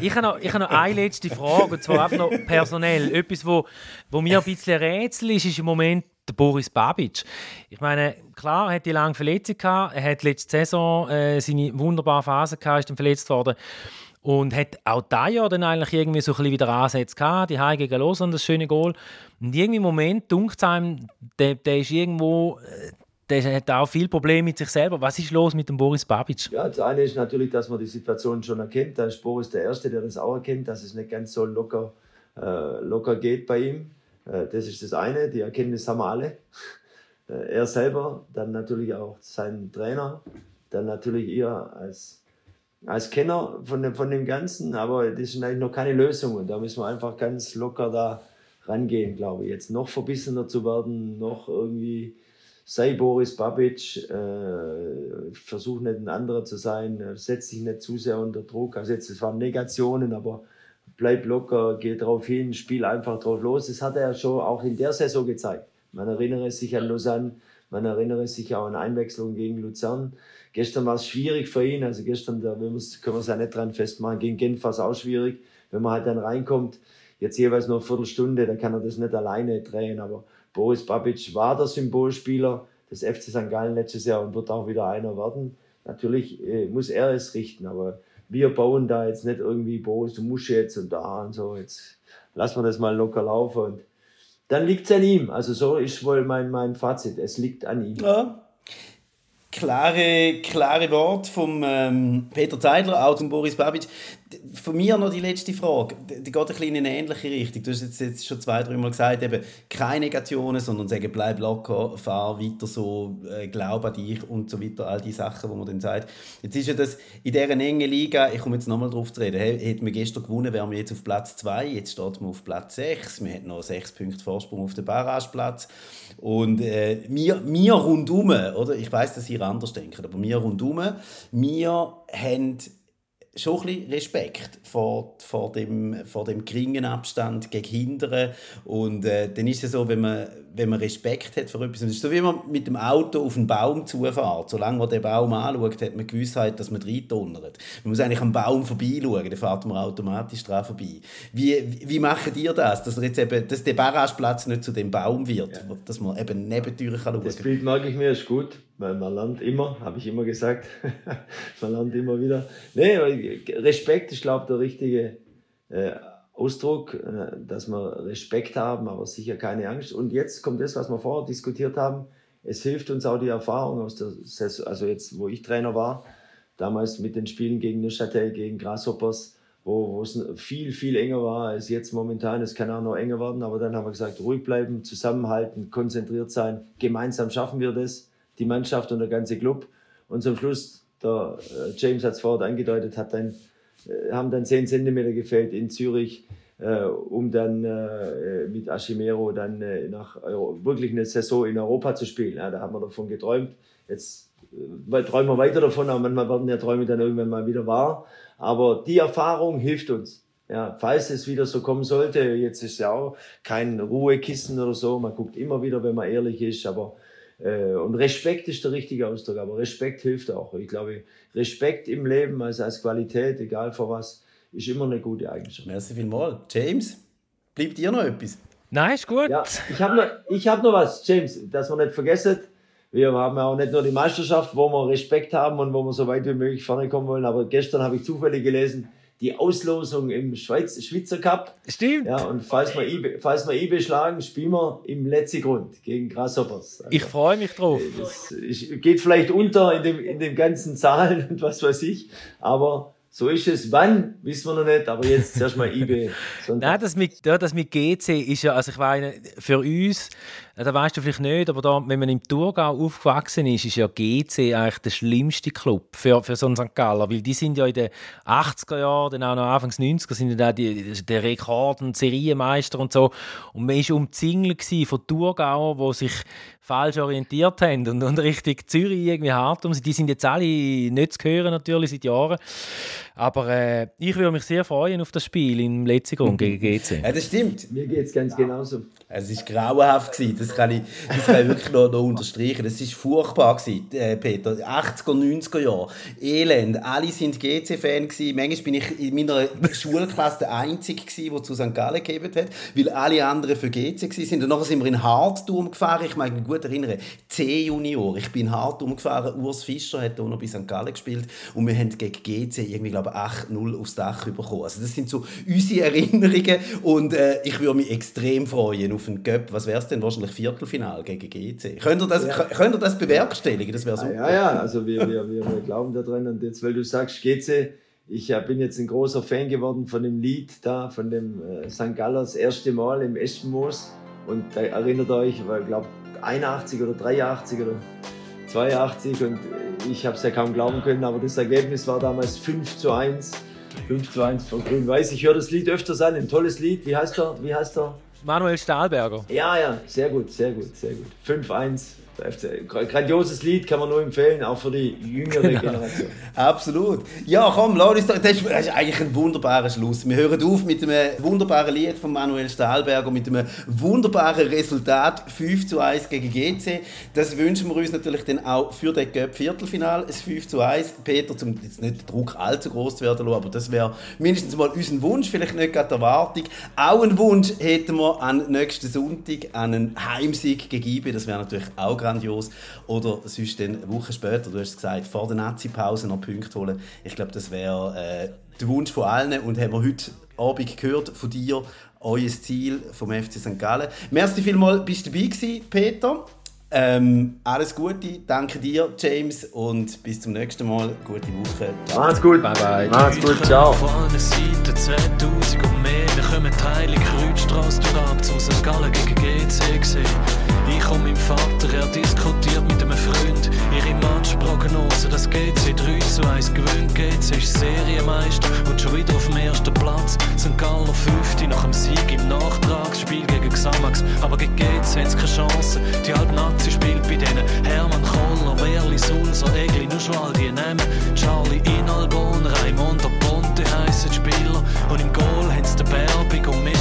ich habe noch, hab noch eine letzte Frage, und zwar einfach noch personell. Etwas, wo, wo mir ein bisschen Rätsel ist, ist im Moment der Boris Babic. Ich meine, klar, er hat die lange Verletzung gehabt. Er hat letzte Saison äh, seine wunderbare Phase gehabt, ist dann verletzt worden. Und hat auch da ja dann eigentlich irgendwie so ein bisschen wieder Ansätze gehabt, die Heim gegen Lausanne, das schöne Goal. Und irgendwie im Moment dunkt es einem, der, der ist irgendwo, äh, der hat auch viel Probleme mit sich selber. Was ist los mit dem Boris Babic?
Ja, das eine ist natürlich, dass man die Situation schon erkennt. Da ist Boris der Erste, der das auch erkennt, dass es nicht ganz so locker, äh, locker geht bei ihm. Äh, das ist das eine, die Erkenntnis haben wir alle. Äh, er selber, dann natürlich auch sein Trainer, dann natürlich ihr als als Kenner von dem, von dem Ganzen, aber das ist eigentlich noch keine Lösung und da müssen wir einfach ganz locker da rangehen, glaube ich. Jetzt noch verbissener zu werden, noch irgendwie, sei Boris Babic, äh, versuch nicht ein anderer zu sein, äh, setz dich nicht zu sehr unter Druck. Also jetzt, es waren Negationen, aber bleib locker, geh drauf hin, spiel einfach drauf los. Das hat er schon auch in der Saison gezeigt. Man erinnere sich an Lausanne, man erinnere sich auch an Einwechslung gegen Luzern. Gestern war es schwierig für ihn. Also gestern, da können wir es ja nicht dran festmachen. Gegen Genf war es auch schwierig. Wenn man halt dann reinkommt, jetzt jeweils nur eine Viertelstunde, dann kann er das nicht alleine drehen. Aber Boris Babic war der Symbolspieler des FC St. Gallen letztes Jahr und wird auch wieder einer werden. Natürlich äh, muss er es richten, aber wir bauen da jetzt nicht irgendwie, Boris, du musst jetzt und da und so. Jetzt lassen wir das mal locker laufen und dann liegt es an ihm. Also so ist wohl mein, mein Fazit. Es liegt an ihm.
Ja, klare, klare Wort vom ähm, Peter Zeidler, auch zum Boris Babic. Von mir noch die letzte Frage. Die geht ein bisschen in eine ähnliche Richtung. Du hast jetzt, jetzt schon zwei, drei Mal gesagt, eben keine Negationen, sondern sagen, bleib locker, fahr weiter so, äh, glaub an dich und so weiter, all die Sachen, die man dann sagt. Jetzt ist ja das in dieser engen Liga, ich komme jetzt nochmal drauf zu reden, hey, hätten wir gestern gewonnen, wären wir jetzt auf Platz 2, jetzt steht man auf Platz 6, wir hätten noch sechs Punkte Vorsprung auf den Barrageplatz und äh, wir, wir rundum, oder? ich weiß, dass ihr anders denkt, aber wir rundum, wir haben schon ein bisschen Respekt vor, vor, dem, vor dem geringen Abstand gegen Hindern. Und äh, dann ist es so, wenn man, wenn man Respekt hat vor etwas, es ist so wie man mit dem Auto auf einen Baum zufährt. Solange man den Baum anschaut, hat man Gewissheit, dass man reindonnert. Man muss eigentlich am Baum vorbeischauen, dann fährt man automatisch dran vorbei. Wie, wie macht ihr das, dass, jetzt eben, dass der Barrageplatz nicht zu dem Baum wird, ja. dass man eben nebendurch schauen kann?
Das Bild mag ich mir, ist gut weil man lernt immer, habe ich immer gesagt, man lernt immer wieder. Nee, Respekt ist, glaube ich, der richtige äh, Ausdruck, äh, dass wir Respekt haben, aber sicher keine Angst. Und jetzt kommt das, was wir vorher diskutiert haben. Es hilft uns auch die Erfahrung aus der Saison, also jetzt, wo ich Trainer war, damals mit den Spielen gegen Neuchâtel, gegen Grasshoppers, wo, es viel, viel enger war als jetzt momentan. Es kann auch noch enger werden, aber dann haben wir gesagt, ruhig bleiben, zusammenhalten, konzentriert sein. Gemeinsam schaffen wir das die Mannschaft und der ganze Club. Und zum Schluss, der äh, James hat es vorher angedeutet, hat dann, äh, haben dann 10 Zentimeter gefällt in Zürich, äh, um dann mit Ashimero dann nach wirklich eine Saison in Europa zu spielen. Ja, da haben wir davon geträumt. Jetzt träumen wir weiter davon, aber manchmal werden ja Träume dann irgendwann mal wieder wahr. Aber die Erfahrung hilft uns. Ja, falls es wieder so kommen sollte, jetzt ist ja auch kein Ruhekissen oder so, man guckt immer wieder, wenn man ehrlich ist, aber und Respekt ist der richtige Ausdruck, aber Respekt hilft auch. Ich glaube, Respekt im Leben also als Qualität, egal vor was, ist immer eine gute Eigenschaft.
Merci vielmals. James, bleibt dir noch etwas?
Nein, ist gut.
Ja, ich habe noch, hab noch was, James, dass wir nicht vergessen. Wir haben auch nicht nur die Meisterschaft, wo wir Respekt haben und wo wir so weit wie möglich vorne kommen wollen, aber gestern habe ich zufällig gelesen, die Auslosung im Schweiz, Schweizer Cup.
Stimmt.
Ja, und falls wir IB, falls wir IB schlagen, spielen wir im letzten Grund gegen Grasshoppers.
Also, ich freue mich drauf.
Das geht vielleicht unter in dem, in den ganzen Zahlen und was weiß ich, aber so ist es. Wann, wissen wir noch nicht, aber jetzt zuerst mal IB.
Nein, das mit, das mit GC ist ja, also ich meine, für uns da weißt du vielleicht nicht, aber da, wenn man im Thurgau aufgewachsen ist, ist ja GC eigentlich der schlimmste Club für, für so einen St. Galler, weil die sind ja in den 80er Jahren, dann auch noch Anfangs 90er, sind ja die, der Rekord- und Serienmeister und so. Und man war umzingelt von Thurgauer, die sich falsch orientiert haben und, und Richtung Zürich irgendwie hart um sind. Die sind jetzt alle nicht zu hören, natürlich, seit Jahren. Aber äh, ich würde mich sehr freuen auf das Spiel im letzten Grund gegen GC.
Ja, das stimmt.
Mir geht es ganz genauso.
Es war grauenhaft. Das kann ich, das kann ich wirklich noch, noch unterstreichen. Das war furchtbar, äh, Peter. 80er, 90er Jahre. Elend. Alle waren GC-Fan. Manchmal bin ich in meiner Schulklasse der Einzige, der zu St. Gallen gegeben hat, weil alle anderen für GC waren. Und nachher sind wir in Hartum gefahren. Ich mag mich gut erinnern. C-Junior. Ich bin in Hartum gefahren. Urs Fischer hat auch noch bei St. Gallen gespielt. Und wir haben gegen GC irgendwie, glaube ich, 8-0 aufs Dach bekommen. Also das sind so unsere Erinnerungen. Und äh, ich würde mich extrem freuen auf einen Göpp. Was wäre es denn? Wahrscheinlich Viertelfinal gegen GC. Könnt ihr das, ja. könnt ihr das bewerkstelligen? Das wäre
super. Ja, ja, also wir, wir, wir, wir glauben daran. Und jetzt, weil du sagst GC, ich bin jetzt ein großer Fan geworden von dem Lied da, von dem äh, St. Gallers erste Mal im Eschenmoos. Und da erinnert euch, weil ich glaube 81 oder 83 oder 82 und ich habe es ja kaum glauben können, aber das Ergebnis war damals 5 zu 1. 5 zu 1 von Grün-Weiß. Ich höre das Lied öfters an, ein tolles Lied. Wie heißt er? Wie heißt er?
Manuel Stahlberger.
Ja, ja, sehr gut, sehr gut, sehr gut. 5-1 Grandioses Lied kann man nur empfehlen, auch für die jüngere genau. Generation.
Absolut. Ja, komm, Loris, das ist, das ist eigentlich ein wunderbarer Schluss. Wir hören auf mit einem wunderbaren Lied von Manuel Stahlberger, mit einem wunderbaren Resultat 5 zu 1 gegen GC. Das wünschen wir uns natürlich dann auch für den Cup Viertelfinal, das 5 zu 1. Peter, um jetzt nicht den Druck allzu groß zu werden, aber das wäre mindestens mal unser Wunsch, vielleicht nicht gerade die Erwartung. Auch einen Wunsch hätten wir an nächsten Sonntag, an einen Heimsieg gegen IB. Das wäre natürlich auch grandios. Oder sonst dann eine Woche später, du hast gesagt, vor der Nazi-Pause noch Punkte holen. Ich glaube, das wäre äh, der Wunsch von allen und haben wir heute Abend gehört von dir, euer Ziel vom FC St. Gallen. Merci vielmals, bist du dabei gewesen, Peter. Ähm, alles Gute, danke dir, James, und bis zum nächsten Mal. Gute Woche.
Ciao. Macht's gut.
Bye bye.
Macht's gut. Ciao.
Von allen Seiten 2000 und mehr. Wir kommen die Heilige Kreuzstrasse durch ab zu St. Gallen gegen GC gesehen. Ich und mein Vater, er diskutiert mit einem Freund ihre Matchprognose. Das GC 3 zu 1 gewinnt. GC ist Serienmeister und schon wieder auf dem ersten Platz. St. Galler 5. nach dem Sieg im Nachtragsspiel gegen Xamax. Aber gegen GC haben sie keine Chance. Die halbe Nazi spielt bei denen Hermann Koller, Werli, Sulzer, Egli, Nuschwal, die nehmen Charlie Inalbon, Raimund, Ponte heissen Spieler. Und im Goal haben sie den Berbig und wir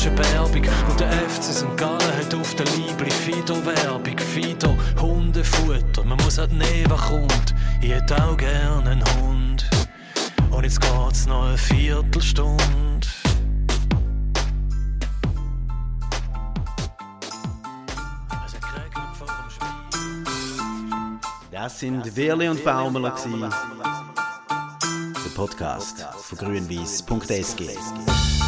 Roger Berbig und der FC St. Gallen hat auf der Liebli Fido-Werbung. Fido, Hundefutter, man muss halt nehmen, was kommt. Ich hätte auch gerne einen Hund. Und jetzt geht's noch eine Viertelstunde.
Das sind Wirli und Baumler, der Podcast von grünwies.sg.